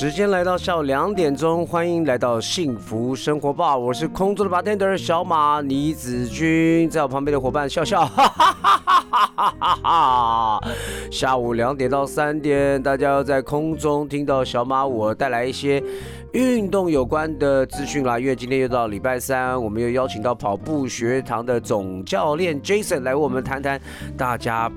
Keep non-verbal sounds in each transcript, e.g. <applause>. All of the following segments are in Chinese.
时间来到下午两点钟，欢迎来到幸福生活吧，我是空中的 bartender 小马倪子君，在我旁边的伙伴笑笑，哈哈哈哈哈哈哈！下午两点到三点，大家要在空中听到小马我带来一些运动有关的资讯啦，因为今天又到礼拜三，我们又邀请到跑步学堂的总教练 Jason 来为我们谈谈大家。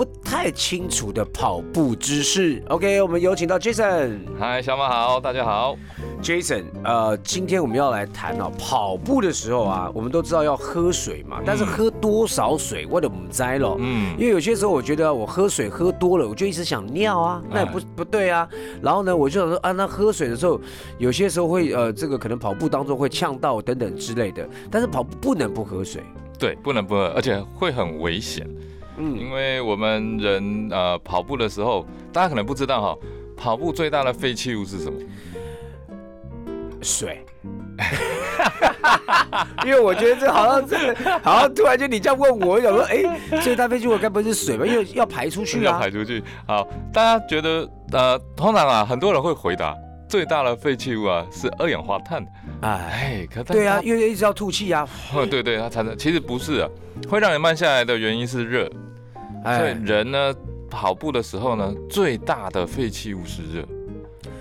不太清楚的跑步知识，OK，我们有请到 Jason。嗨，小马好，大家好，Jason。呃，今天我们要来谈哦，跑步的时候啊，我们都知道要喝水嘛，但是喝多少水，我都不摘了。嗯，因为有些时候我觉得我喝水喝多了，我就一直想尿啊，那也不不对啊。然后呢，我就想说啊，那喝水的时候，有些时候会呃，这个可能跑步当中会呛到等等之类的，但是跑步不能不喝水。对，不能不喝，而且会很危险。嗯，因为我们人呃跑步的时候，大家可能不知道哈，跑步最大的废弃物是什么？水。<laughs> 因为我觉得这好像这好像突然间你这样问我，我想说，哎，最大废弃物该不会是水吧？因为要排出去啊。要排出去。好，大家觉得呃，通常啊，很多人会回答，最大的废弃物啊是二氧化碳。哎，可对啊，因为一直要吐气啊。<laughs> 对对，它产生其实不是啊，会让你慢下来的原因是热。所以人呢，跑步的时候呢，最大的废弃物是热。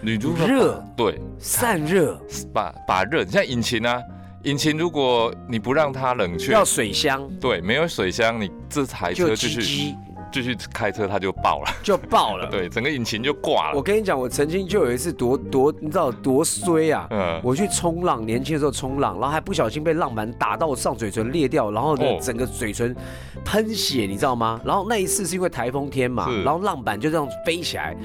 你如果热，对，散热，把把热，像引擎啊，引擎如果你不让它冷却，要水箱，对，没有水箱，你这台车就去。继续开车，它就爆了，就爆了。<laughs> 对，整个引擎就挂了。我跟你讲，我曾经就有一次多多，你知道多衰啊？嗯。我去冲浪，年轻的时候冲浪，然后还不小心被浪板打到我上嘴唇裂掉，然后呢，整个嘴唇喷血，你知道吗？然后那一次是因为台风天嘛，然后浪板就这样飞起来，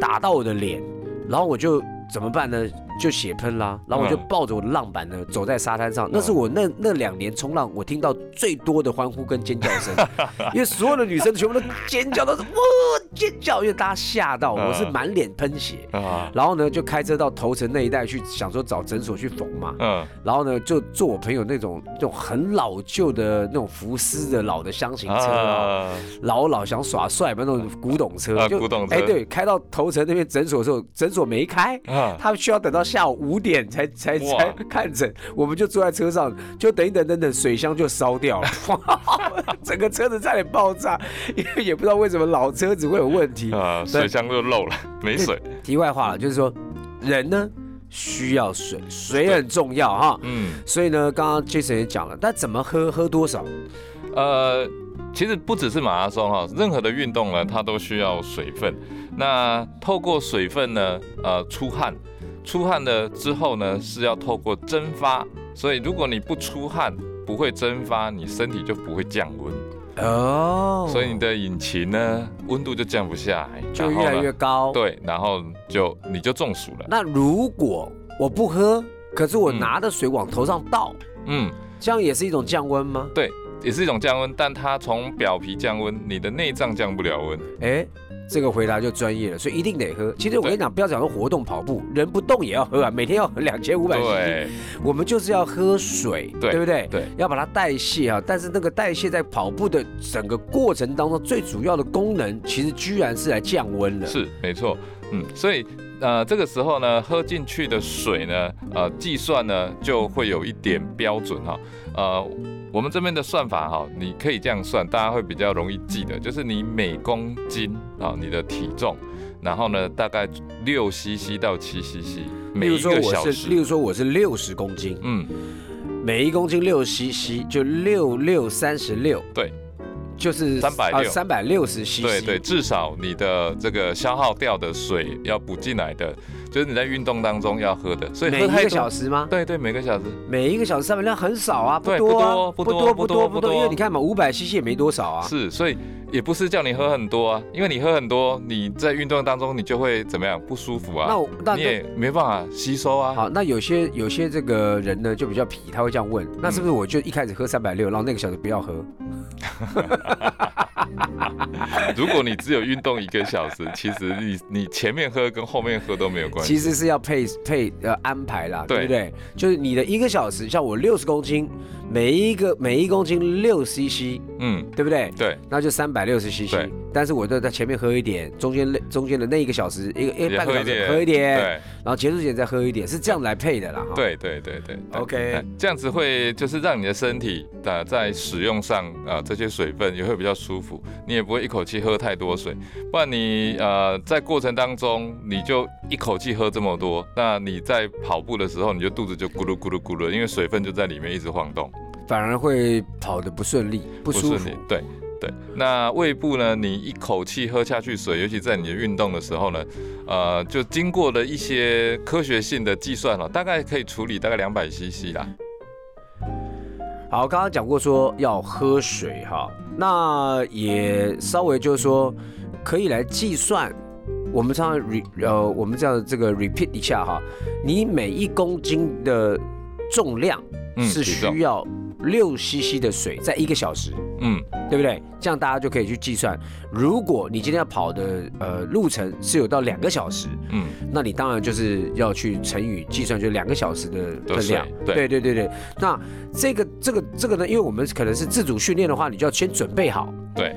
打到我的脸，然后我就怎么办呢？就血喷啦，然后我就抱着我的浪板呢，走在沙滩上。那是我那那两年冲浪，我听到最多的欢呼跟尖叫声，<laughs> 因为所有的女生全部都尖叫，都是哇尖叫，因为大家吓到，我是满脸喷血。然后呢，就开车到头城那一带去，想说找诊所去缝嘛。嗯。然后呢，就坐我朋友那种那种很老旧的那种福斯的老的箱型车啊，老老想耍帅嘛那种古董车，就古董车。哎，对，开到头城那边诊所的时候，诊所没开，他们需要等到。下午五点才才才看诊，我们就坐在车上，就等一等等等，水箱就烧掉了，<laughs> 整个车子差点爆炸，因 <laughs> 为也不知道为什么老车子会有问题啊，水箱就漏了，<laughs> 没水。题外话了，就是说人呢需要水，水很重要哈，嗯，所以呢，刚刚 Jason 也讲了，但怎么喝，喝多少？呃，其实不只是马拉松哈，任何的运动呢，它都需要水分。那透过水分呢，呃，出汗。出汗了之后呢，是要透过蒸发，所以如果你不出汗，不会蒸发，你身体就不会降温哦，所以你的引擎呢，温度就降不下来，就越来越高。对，然后就你就中暑了。那如果我不喝，可是我拿着水往头上倒，嗯，这样也是一种降温吗？对，也是一种降温，但它从表皮降温，你的内脏降不了温。哎。这个回答就专业了，所以一定得喝。其实我跟你讲，不要讲说活动跑步，人不动也要喝啊，每天要喝两千五百 cc。我们就是要喝水，对不对？对，要把它代谢啊。但是那个代谢在跑步的整个过程当中，最主要的功能，其实居然是来降温的。是，没错。嗯，所以呃，这个时候呢，喝进去的水呢，呃，计算呢就会有一点标准哈，呃。我们这边的算法哈，你可以这样算，大家会比较容易记得，就是你每公斤啊，你的体重，然后呢，大概六 CC 到七 CC，每一个小时。例如说我是六十公斤，嗯，每一公斤六 CC 就六六三十六，对，就是三百六三百六十 CC，对对，至少你的这个消耗掉的水要补进来的。就是你在运动当中要喝的，所以每一个小时吗？对对，每个小时，每一个小时三百量很少啊，不多啊，不多不多不多，因为你看嘛，五百 CC 也没多少啊。是，所以也不是叫你喝很多啊，因为你喝很多，你在运动当中你就会怎么样不舒服啊？那那你也没办法吸收啊。好，那有些有些这个人呢就比较皮，他会这样问，那是不是我就一开始喝三百六，然后那个小时不要喝？<laughs> <laughs> 如果你只有运动一个小时，其实你你前面喝跟后面喝都没有关系。其实是要配配呃安排啦，对不对？就是你的一个小时，像我六十公斤，每一个每一公斤六 CC，嗯，对不对？对，那就三百六十 CC。但是我都在前面喝一点，中间那中间的那一个小时，一个一个半个小时喝一点，对，然后结束前再喝一点，是这样来配的啦。对对对对，OK，这样子会就是让你的身体的在使用上啊这些水分也会比较舒服，你也不会一口气喝太多水，不然你呃在过程当中你就一口气喝这么多，那你在跑步的时候你就肚子就咕噜咕噜咕噜，因为水分就在里面一直晃动，反而会跑得不顺利，不舒服，对。对，那胃部呢？你一口气喝下去水，尤其在你的运动的时候呢，呃，就经过了一些科学性的计算了，大概可以处理大概两百 CC 啦。好，刚刚讲过说要喝水哈，那也稍微就是说可以来计算，我们常常 re 呃，我们这样这个 repeat 一下哈，你每一公斤的重量是需要。六 CC 的水在一个小时，嗯，对不对？这样大家就可以去计算，如果你今天要跑的呃路程是有到两个小时，嗯，那你当然就是要去乘以计算，就两个小时的分量。对对对对。那这个这个这个呢，因为我们可能是自主训练的话，你就要先准备好。对。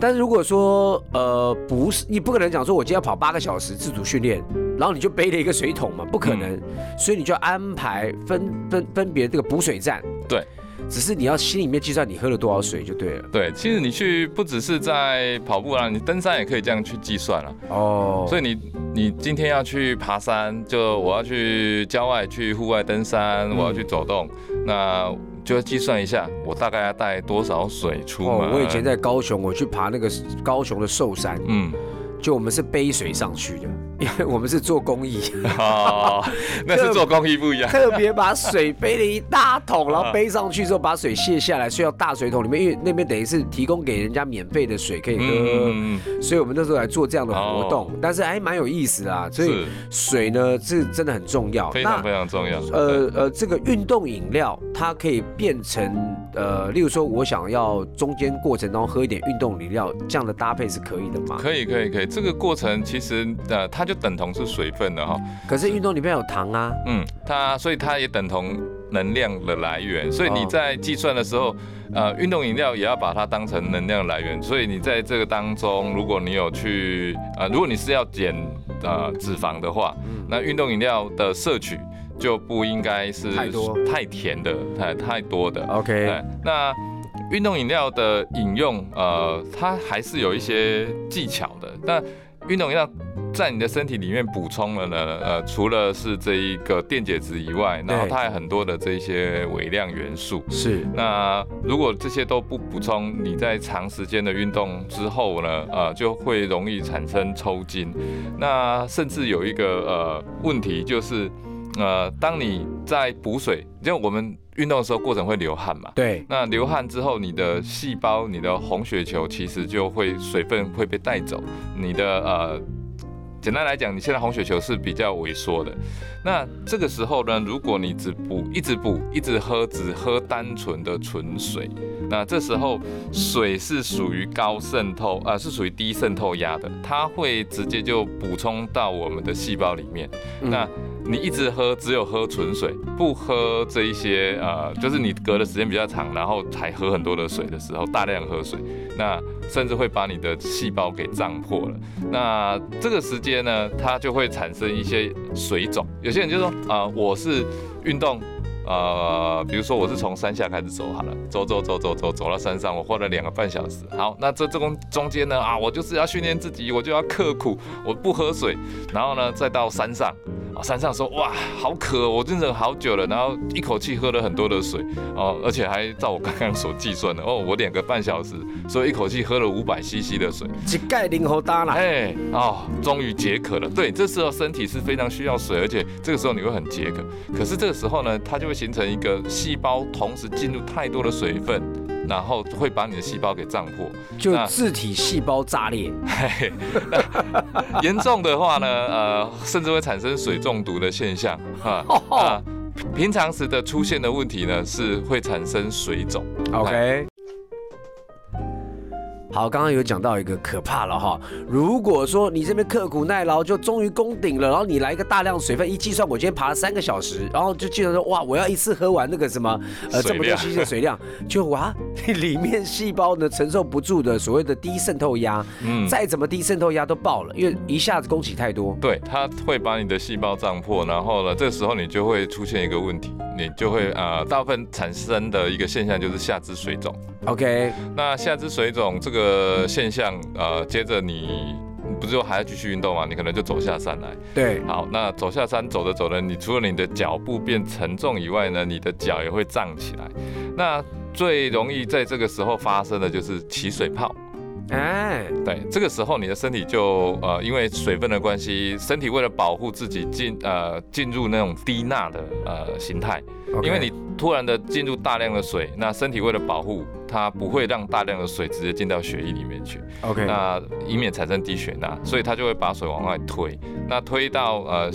但是如果说呃不是，你不可能讲说我今天要跑八个小时自主训练，然后你就背了一个水桶嘛，不可能。所以你就要安排分分分别这个补水站。对。只是你要心里面计算你喝了多少水就对了。对，其实你去不只是在跑步啦，你登山也可以这样去计算了。哦。所以你你今天要去爬山，就我要去郊外去户外登山，我要去走动，那就要计算一下我大概要带多少水出门。我以前在高雄，我去爬那个高雄的寿山，嗯，就我们是背水上去的。因为我们是做公益，哦，<laughs> 那是做公益不一样。特别把水背了一大桶，然后背上去之后把水卸下来，需要大水桶里面，因为那边等于是提供给人家免费的水可以喝，嗯所以我们那时候来做这样的活动，但是还蛮有意思啊。所以水呢是真的很重要，非常非常重要。呃呃，这个运动饮料它可以变成呃，例如说我想要中间过程当中喝一点运动饮料，这样的搭配是可以的吗？可以可以可以，这个过程其实呃它。就等同是水分的哈，可是运动里面有糖啊，嗯，它所以它也等同能量的来源，所以你在计算的时候，呃，运动饮料也要把它当成能量来源，所以你在这个当中，如果你有去，呃，如果你是要减呃脂肪的话，那运动饮料的摄取就不应该是太多。太甜的太太多的，OK，那运动饮料的饮用，呃，它还是有一些技巧的，那运动饮料。在你的身体里面补充了呢，呃，除了是这一个电解质以外，然后它还有很多的这些微量元素。是。那如果这些都不补充，你在长时间的运动之后呢，呃，就会容易产生抽筋。那甚至有一个呃问题就是，呃，当你在补水，因为我们运动的时候过程会流汗嘛。对。那流汗之后，你的细胞、你的红血球其实就会水分会被带走，你的呃。简单来讲，你现在红血球是比较萎缩的。那这个时候呢，如果你只补，一直补，一直喝，只喝单纯的纯水，那这时候水是属于高渗透啊，是属于低渗透压的，它会直接就补充到我们的细胞里面。那你一直喝，只有喝纯水，不喝这一些呃，就是你隔的时间比较长，然后才喝很多的水的时候，大量喝水，那甚至会把你的细胞给胀破了。那这个时间呢，它就会产生一些水肿。有些人就说啊，我是运动。呃，比如说我是从山下开始走好了，走走走走走走到山上，我花了两个半小时。好，那这这中中间呢啊，我就是要训练自己，我就要刻苦，我不喝水，然后呢再到山上，啊山上说哇好渴，我真的好久了，然后一口气喝了很多的水哦，而且还照我刚刚所计算的哦，我两个半小时，所以一口气喝了五百 CC 的水，一盖零喉大了，哎哦，终于解渴了。对，这时候身体是非常需要水，而且这个时候你会很解渴，可是这个时候呢，它就会。形成一个细胞同时进入太多的水分，然后会把你的细胞给胀破，就自体细胞炸裂。严重的话呢，呃，甚至会产生水中毒的现象。啊，平常时的出现的问题呢，是会产生水肿。OK。好，刚刚有讲到一个可怕了哈。如果说你这边刻苦耐劳，就终于攻顶了，然后你来一个大量水分，一计算我今天爬了三个小时，然后就计算说哇，我要一次喝完那个什么呃这么多 cc 的水量，就哇 <laughs> 里面细胞呢承受不住的所谓的低渗透压，嗯，再怎么低渗透压都爆了，因为一下子供给太多，对，它会把你的细胞胀破，然后呢，这时候你就会出现一个问题，你就会呃大部分产生的一个现象就是下肢水肿。OK，那下肢水肿这个现象，呃，接着你不是说还要继续运动吗？你可能就走下山来。对，好，那走下山走着走着，你除了你的脚步变沉重以外呢，你的脚也会胀起来。那最容易在这个时候发生的就是起水泡。哎，对，这个时候你的身体就呃，因为水分的关系，身体为了保护自己进呃进入那种低钠的呃形态，因为你突然的进入大量的水，那身体为了保护。它不会让大量的水直接进到血液里面去，OK，那以免产生低血钠，所以它就会把水往外推，那推到呃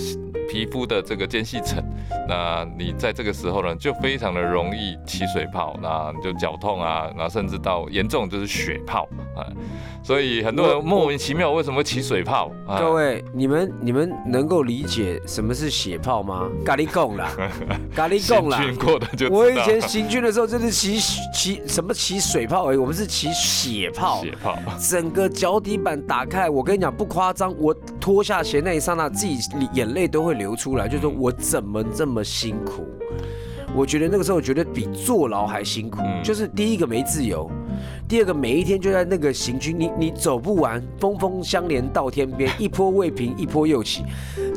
皮肤的这个间隙层，那你在这个时候呢，就非常的容易起水泡，那你就脚痛啊，然后甚至到严重就是血泡啊，所以很多人莫名其妙为什么起水泡？各位，你们你们能够理解什么是血泡吗？咖喱贡啦，<laughs> 咖喱贡啦，行军过的就我以前行军的时候真的起起什么起。起水泡而已，我们是起血泡。血泡，整个脚底板打开，我跟你讲不夸张，我脱下鞋那一刹那，自己眼泪都会流出来，就说我怎么这么辛苦？我觉得那个时候觉得比坐牢还辛苦，就是第一个没自由，第二个每一天就在那个行军，你你走不完，峰峰相连到天边，一波未平一波又起，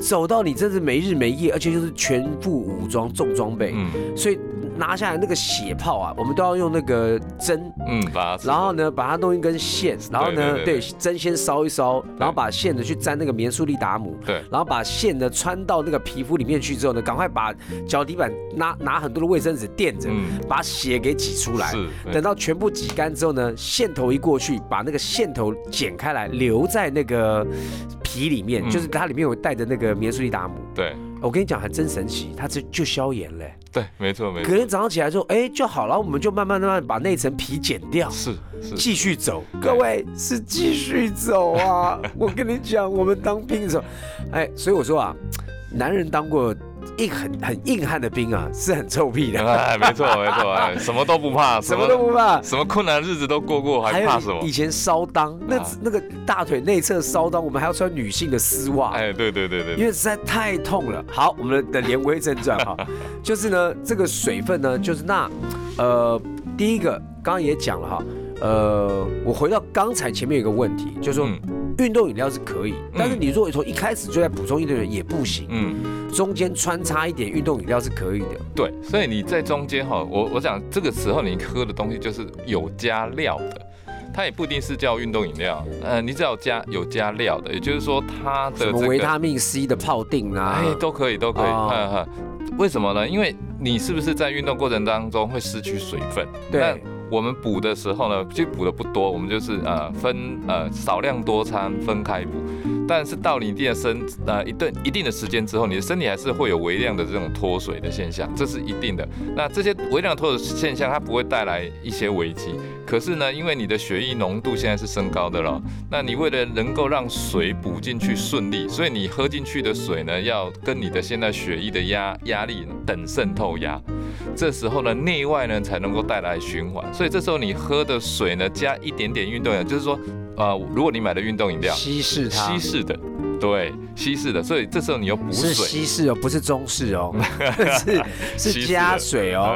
走到你真是没日没夜，而且就是全副武装重装备，嗯。所以。拿下来那个血泡啊，我们都要用那个针，嗯，把它然后呢，把它弄一根线，然后呢，对，针先烧一烧，然后把线呢去沾那个棉素利达姆，对，然后把线呢穿到那个皮肤里面去之后呢，赶快把脚底板拿拿很多的卫生纸垫着，把血给挤出来，是，等到全部挤干之后呢，线头一过去，把那个线头剪开来，留在那个皮里面，就是它里面有带着那个棉苏利达姆，对。我跟你讲，还真神奇，它这就消炎嘞。对，没错没错。隔天早上起来之后，哎，就好了。我们就慢慢慢慢把那层皮剪掉，是是，继续走。各位是继续走啊！我跟你讲，我们当兵的时候，哎，所以我说啊，男人当过。硬很很硬汉的兵啊，是很臭屁的。<laughs> 哎，没错没错，哎，什么都不怕，<laughs> 什么都不怕，什么困难日子都过过，还怕什么？以前烧裆，那那个大腿内侧烧裆，我们还要穿女性的丝袜。哎，对对对对，因为实在太痛了。好，我们的言归正传哈，<laughs> 就是呢，这个水分呢，就是那，呃，第一个刚刚也讲了哈，呃，我回到刚才前面有个问题，就是说。运动饮料是可以，但是你如果从一开始就在补充运动饮料也不行。嗯，中间穿插一点运动饮料是可以的。对，所以你在中间哈，我我想这个时候你喝的东西就是有加料的，它也不一定是叫运动饮料。呃，你只要加有加料的，也就是说它的什么维他命 C 的泡定啊，哎，都可以都可以。哈哈，为什么呢？因为你是不是在运动过程当中会失去水分？对。我们补的时候呢，其实补的不多，我们就是呃分呃少量多餐分开补。但是到你一定的身呃一段一定的时间之后，你的身体还是会有微量的这种脱水的现象，这是一定的。那这些微量脱水现象它不会带来一些危机，可是呢，因为你的血液浓度现在是升高的了，那你为了能够让水补进去顺利，所以你喝进去的水呢，要跟你的现在血液的压压力等渗透压，这时候呢内外呢才能够带来循环。所以这时候你喝的水呢加一点点运动氧，就是说。呃，如果你买的运动饮料，稀释它，稀释的，对，稀释的，所以这时候你要补水，是稀释哦，不是中式哦，<laughs> 是是加水哦，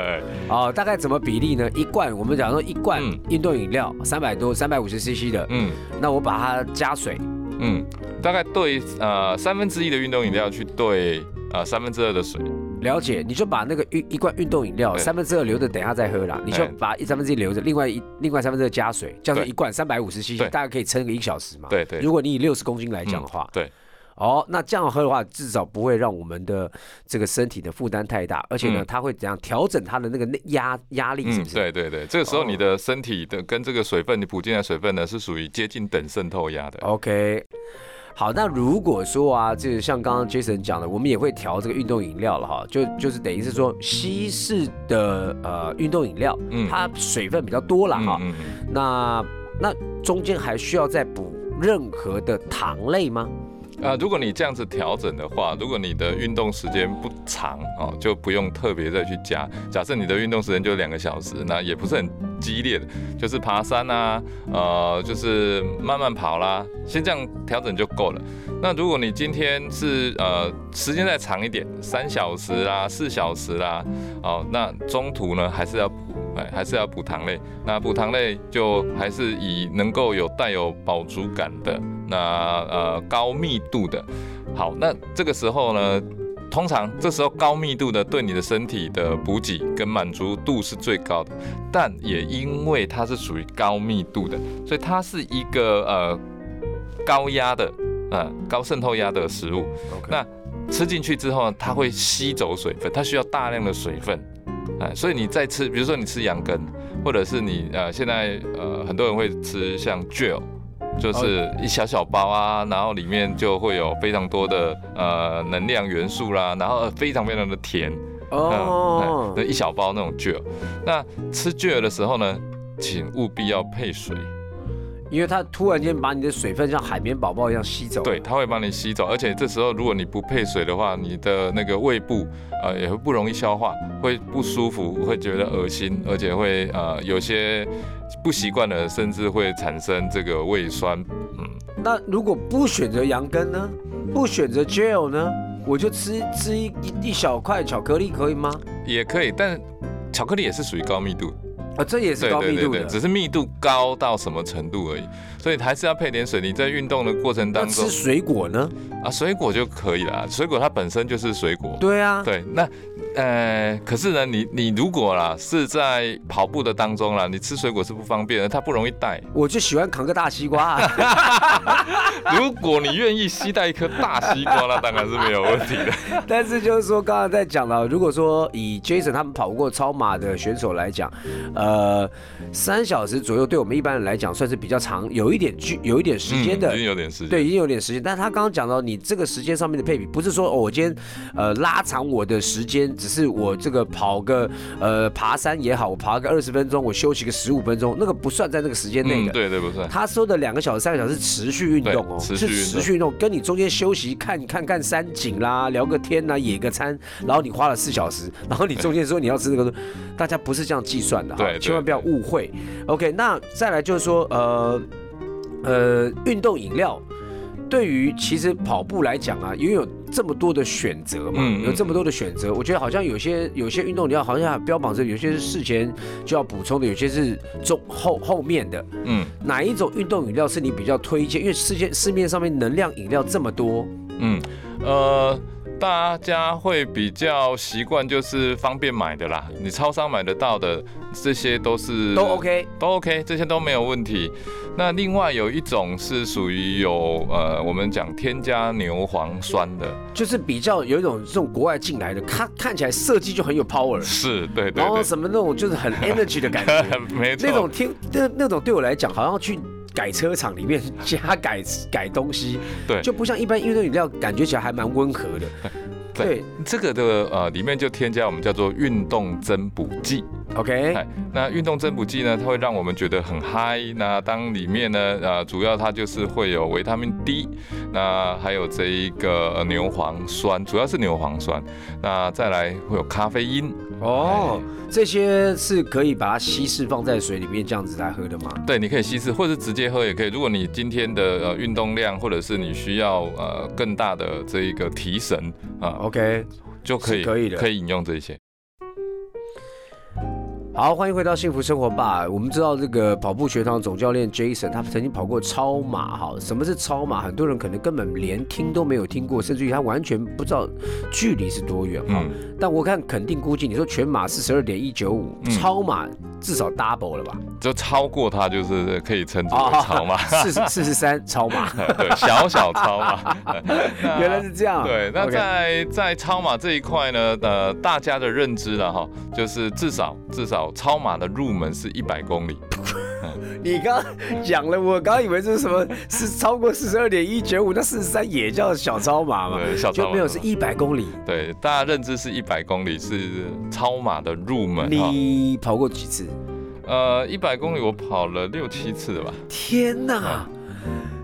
哦，大概怎么比例呢？一罐，我们讲说一罐运动饮料三百多，三百五十 CC 的，嗯，那我把它加水，嗯，大概兑呃三分之一的运动饮料去兑呃三分之二的水。了解，你就把那个运一罐运动饮料三分之二留着，等下再喝啦。你就把一三分之一留着，另外一另外三分之二加水，叫做一罐三百五十 CC，大概可以撑个一小时嘛。对对。如果你以六十公斤来讲的话，对。哦，那这样喝的话，至少不会让我们的这个身体的负担太大，而且呢，它会怎样调整它的那个压压力，是不是？对对对，这个时候你的身体的跟这个水分你补进来水分呢，是属于接近等渗透压的。OK。好，那如果说啊，就是像刚刚 Jason 讲的，我们也会调这个运动饮料了哈，就就是等于是说稀释的呃运动饮料，嗯，它水分比较多了哈，那那中间还需要再补任何的糖类吗？啊，如果你这样子调整的话，如果你的运动时间不长哦，就不用特别再去加。假设你的运动时间就两个小时，那也不是很激烈的，就是爬山啊，呃，就是慢慢跑啦，先这样调整就够了。那如果你今天是呃时间再长一点，三小时啦、四小时啦，哦，那中途呢还是要补，还是要补糖类。那补糖类就还是以能够有带有饱足感的。那呃高密度的，好，那这个时候呢，通常这时候高密度的对你的身体的补给跟满足度是最高的，但也因为它是属于高密度的，所以它是一个呃高压的，呃高渗透压的食物。那吃进去之后，它会吸走水分，它需要大量的水分，哎，所以你在吃，比如说你吃羊羹，或者是你呃现在呃很多人会吃像 gel。就是一小小包啊，然后里面就会有非常多的呃能量元素啦，然后非常非常的甜。哦，那一小包那种 gel，那吃 gel 的时候呢，请务必要配水，因为它突然间把你的水分像海绵宝宝一样吸走，对，它会把你吸走，而且这时候如果你不配水的话，你的那个胃部呃也会不容易消化，会不舒服，会觉得恶心，而且会呃有些。不习惯的，甚至会产生这个胃酸。嗯，那如果不选择羊羹呢？不选择 gel 呢？我就吃吃一一小块巧克力可以吗？也可以，但巧克力也是属于高密度。啊，这也是高密度的，只是密度高到什么程度而已。所以还是要配点水。你在运动的过程当中吃水果呢？啊，水果就可以了。水果它本身就是水果。对啊。对，那。呃，可是呢，你你如果啦是在跑步的当中啦，你吃水果是不方便的，它不容易带。我就喜欢扛个大西瓜。啊 <laughs> 如果你愿意携带一颗大西瓜，那当然是没有问题的。<laughs> 但是就是说，刚刚在讲了，如果说以 Jason 他们跑过超马的选手来讲，呃，三小时左右，对我们一般人来讲算是比较长，有一点距，有一点时间的，已经有点时间，对，已经有点时间。但他刚刚讲到，你这个时间上面的配比，不是说哦，我今天呃拉长我的时间。只是我这个跑个呃爬山也好，我爬个二十分钟，我休息个十五分钟，那个不算在那个时间内的。对对，不算。他说的两个小时、三个小时持续运动哦，是持续运动，跟你中间休息看看看山景啦，聊个天啦，野个餐，然后你花了四小时，然后你中间说你要吃这个，大家不是这样计算的哈，千万不要误会。OK，那再来就是说呃呃运动饮料。对于其实跑步来讲啊，因为有这么多的选择嘛，有这么多的选择，我觉得好像有些有些运动你要好像标榜着有些是事前就要补充的，有些是中后后面的。嗯，哪一种运动饮料是你比较推荐？因为世界市面上面能量饮料这么多。嗯，呃。大家会比较习惯就是方便买的啦，你超商买得到的这些都是都 OK，都 OK，这些都没有问题。那另外有一种是属于有呃，我们讲添加牛磺酸的，就是比较有一种这种国外进来的，它看起来设计就很有 power，是对对，然后什么那种就是很 energy 的感觉，<laughs> 没错，那种听那那种对我来讲，好像去改车厂里面加改改东西，对，就不像一般运动饮料，感觉起来还蛮温和的。对，这个的呃里面就添加我们叫做运动增补剂。OK，那运动增补剂呢，它会让我们觉得很嗨。那当里面呢，呃，主要它就是会有维他命 D，那还有这一个牛磺酸，主要是牛磺酸。那再来会有咖啡因。哦，这些是可以把它稀释放在水里面这样子来喝的吗？对，你可以稀释，或者直接喝也可以。如果你今天的呃运动量，或者是你需要呃更大的这一个提神啊，OK，就可以可以的，可以饮用这些。好，欢迎回到幸福生活吧。我们知道这个跑步学堂总教练 Jason，他曾经跑过超马。哈，什么是超马？很多人可能根本连听都没有听过，甚至于他完全不知道距离是多远。哈，但我看肯定估计，你说全马是十二点一九五，超马至少 double 了吧？就超过他，就是可以称之为超马。四十 <laughs> 四十三超马，<laughs> 对，小小超马。<laughs> 原来是这样。对，那在在超马这一块呢，呃，大家的认知了哈，就是至少至少。超马的入门是一百公里。<laughs> 你刚讲了，我刚以为这是什么？是超过四十二点一九五，那四十三也叫小超马嘛？对，小就没有是一百公里。对，大家认知是一百公里是超马的入门。你跑过几次？呃，一百公里我跑了六七次吧。天哪！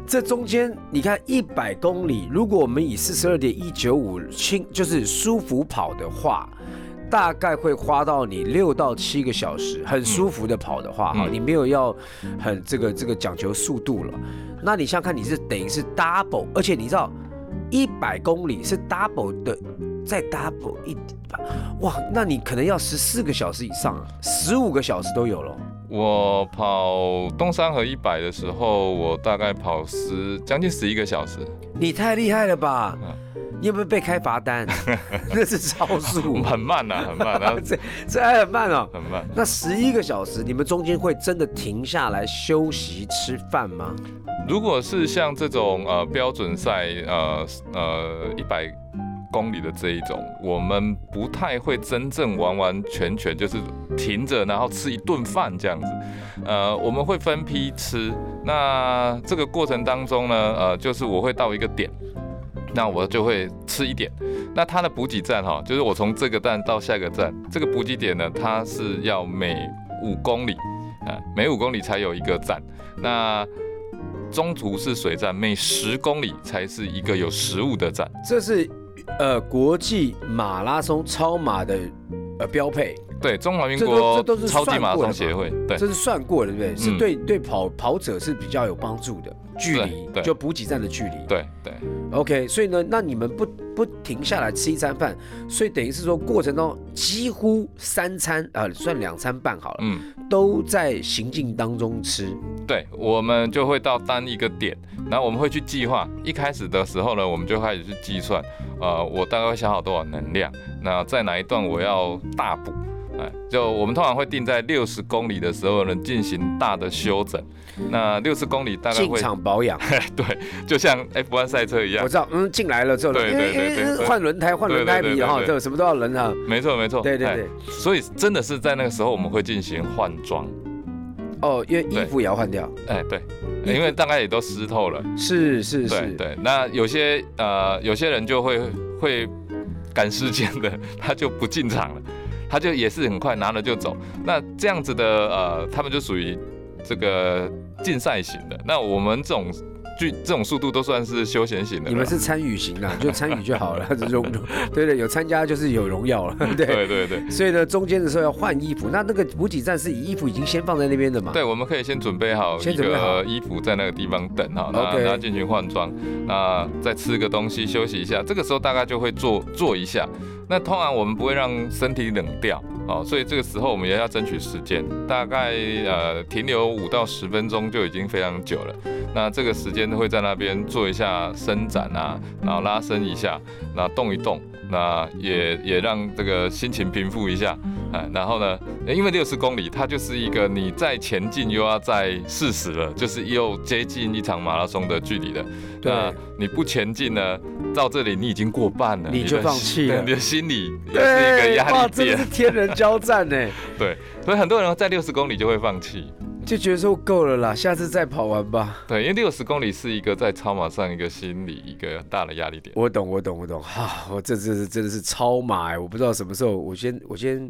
这中间你看一百公里，如果我们以四十二点一九五轻就是舒服跑的话，大概会花到你六到七个小时，很舒服的跑的话，哈，你没有要很这个这个讲求速度了。那你想看你是等于是 double，而且你知道一百公里是 double 的，再 double 一点吧，哇，那你可能要十四个小时以上，十五个小时都有了。我跑东山河一百的时候，我大概跑十将近十一个小时。你太厉害了吧！你有没有被开罚单？<laughs> 那是超速，很慢呐，很慢。啊 <laughs> 这这还很慢哦，很慢。那十一个小时，你们中间会真的停下来休息吃饭吗？如果是像这种呃标准赛，呃呃一百。公里的这一种，我们不太会真正完完全全就是停着，然后吃一顿饭这样子。呃，我们会分批吃。那这个过程当中呢，呃，就是我会到一个点，那我就会吃一点。那它的补给站哈，就是我从这个站到下一个站，这个补给点呢，它是要每五公里啊，每五公里才有一个站。那中途是水站，每十公里才是一个有食物的站。这是。呃，国际马拉松超马的呃标配，对中华民国这都是超级马拉松协会，对，这是算过的，对不对？是对对跑跑者是比较有帮助的距离，就补给站的距离，对对。OK，所以呢，那你们不不停下来吃一餐饭，所以等于是说过程中几乎三餐啊，算两餐半好了，嗯，都在行进当中吃。对，我们就会到单一个点，然后我们会去计划。一开始的时候呢，我们就开始去计算，呃，我大概会消耗多少能量，那在哪一段我要大补。哎，就我们通常会定在六十公里的时候呢进行大的修整。那六十公里大概会进场保养，<laughs> 对，就像 F1 赛车一样。我知道，嗯，进来了之后，对对对，换轮胎、换轮胎皮，然后这什么都要轮啊。没错没错，对对对。所以真的是在那个时候我们会进行换装。哦，因为衣服也要换掉。哎，对，因为大概也都湿透了。是是是。对对，那有些呃有些人就会会赶时间的，<laughs> 他就不进场了。他就也是很快拿了就走，那这样子的呃，他们就属于这个竞赛型的。那我们这种就这种速度都算是休闲型的。你们是参与型的，就参与就好了，<laughs> 这种对对，有参加就是有荣耀了。<laughs> 对对对对。所以呢，中间的时候要换衣服，那那个补给站是以衣服已经先放在那边的嘛？对，我们可以先准备好一个衣服在那个地方等哈，然后进去换装，那再吃个东西休息一下，这个时候大概就会坐坐一下。那通常我们不会让身体冷掉哦，所以这个时候我们也要争取时间，大概呃停留五到十分钟就已经非常久了。那这个时间会在那边做一下伸展啊，然后拉伸一下，然后动一动，那也也让这个心情平复一下。哎，然后呢？因为六十公里，它就是一个你再前进又要再四十了，就是又接近一场马拉松的距离了。那你不前进呢？到这里你已经过半了，你就放弃了。<laughs> 你的心里也是一个压力点。哇，这是天人交战呢。<laughs> 对，所以很多人在六十公里就会放弃。就觉得说够了啦，下次再跑完吧。对，因为六十公里是一个在超马上一个心理一个大的压力点。我懂，我懂，我懂。哈，我这这是真的是超马哎，我不知道什么时候，我先我先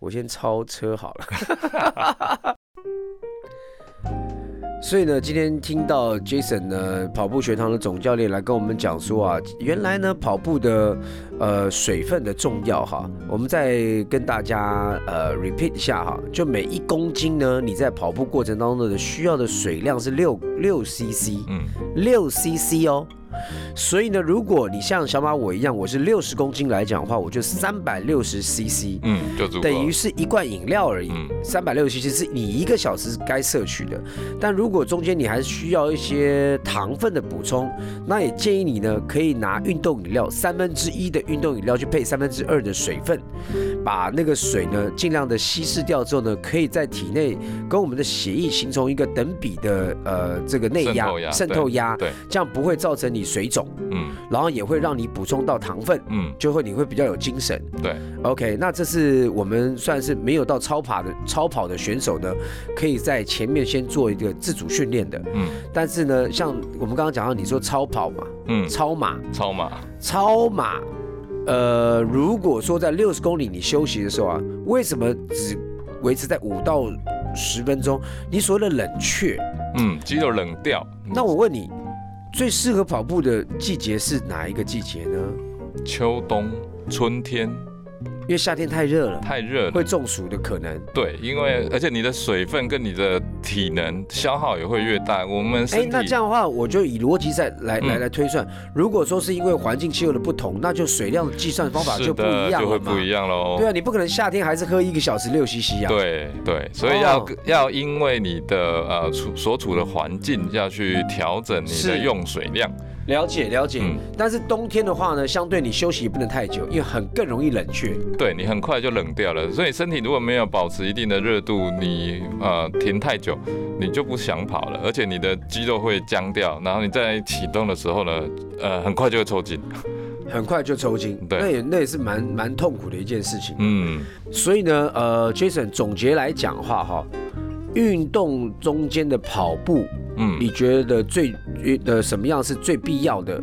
我先超车好了。<laughs> 所以呢，今天听到 Jason 呢，跑步学堂的总教练来跟我们讲说啊，原来呢跑步的呃水分的重要哈，我们再跟大家呃 repeat 一下哈，就每一公斤呢，你在跑步过程当中的需要的水量是六六 CC，嗯，六 CC 哦。所以呢，如果你像小马我一样，我是六十公斤来讲的话，我就三百六十 CC，嗯，就等于是一罐饮料而已。三百六十 CC 是你一个小时该摄取的。但如果中间你还是需要一些糖分的补充，那也建议你呢，可以拿运动饮料三分之一的运动饮料去配三分之二的水分，把那个水呢尽量的稀释掉之后呢，可以在体内跟我们的血液形成一个等比的呃这个内压渗透压，对，这样不会造成你。水肿，嗯，然后也会让你补充到糖分，嗯，就会你会比较有精神，对，OK，那这是我们算是没有到超跑的超跑的选手呢，可以在前面先做一个自主训练的，嗯，但是呢，像我们刚刚讲到你说超跑嘛，嗯，超马，超马，超马，呃，如果说在六十公里你休息的时候啊，为什么只维持在五到十分钟。你所谓的冷却，嗯，肌肉冷掉。那我问你，最适合跑步的季节是哪一个季节呢？秋冬、春天。因为夏天太热了，太热会中暑的可能。对，因为而且你的水分跟你的体能消耗也会越大。我们哎，那这样的话，我就以逻辑在来来来推算。如果说是因为环境气候的不同，那就水量的计算方法就不一样就会不一样喽。对啊，你不可能夏天还是喝一个小时六 CC 啊。对对，所以要要因为你的呃处所处的环境要去调整你的用水量。了解了解，但是冬天的话呢，相对你休息也不能太久，因为很更容易冷却。对你很快就冷掉了，所以身体如果没有保持一定的热度，你呃停太久，你就不想跑了，而且你的肌肉会僵掉，然后你在启动的时候呢，呃很快就会抽筋，很快就抽筋。对，那也那也是蛮蛮痛苦的一件事情。嗯，所以呢，呃，Jason 总结来讲话哈，运动中间的跑步。嗯，你觉得最呃什么样是最必要的？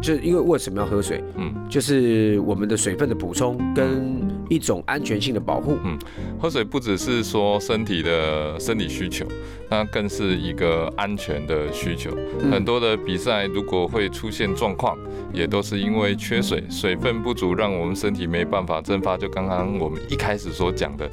就是因为为什么要喝水？嗯，就是我们的水分的补充跟一种安全性的保护。嗯，喝水不只是说身体的生理需求，那更是一个安全的需求。很多的比赛如果会出现状况，也都是因为缺水，水分不足，让我们身体没办法蒸发。就刚刚我们一开始所讲的。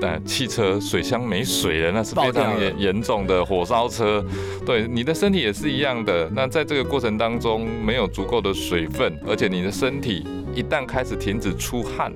但汽车水箱没水了，那是非常严严重的火烧车。对，你的身体也是一样的。那在这个过程当中，没有足够的水分，而且你的身体。一旦开始停止出汗，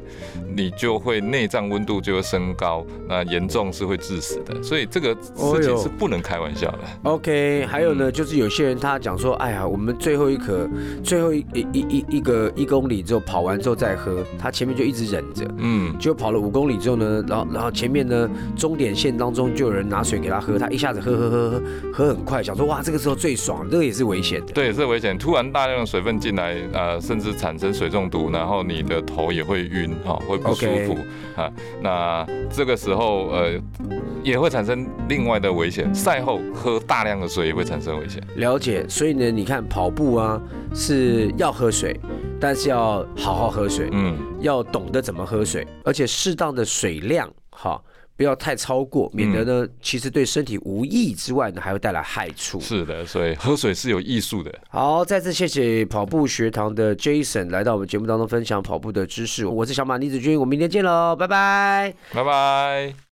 你就会内脏温度就会升高，那严重是会致死的。所以这个事情是不能开玩笑的。OK，还有呢，就是有些人他讲说，哎呀，我们最后一颗，最后一一一一个一公里之后跑完之后再喝，他前面就一直忍着，嗯，就跑了五公里之后呢，然后然后前面呢终点线当中就有人拿水给他喝，他一下子喝喝喝喝喝很快，想说哇这个时候最爽，这个也是危险的。对，是危险，突然大量的水分进来，呃，甚至产生水中毒。然后你的头也会晕哈，会不舒服啊。那这个时候呃，也会产生另外的危险。赛后喝大量的水也会产生危险。了解，所以呢，你看跑步啊是要喝水，但是要好好喝水，嗯，要懂得怎么喝水，而且适当的水量哈。不要太超过，免得呢，其实对身体无益之外呢，还会带来害处。是的，所以喝水是有艺术的。好，再次谢谢跑步学堂的 Jason 来到我们节目当中分享跑步的知识。我是小马李子君，我们明天见喽，拜拜，拜拜。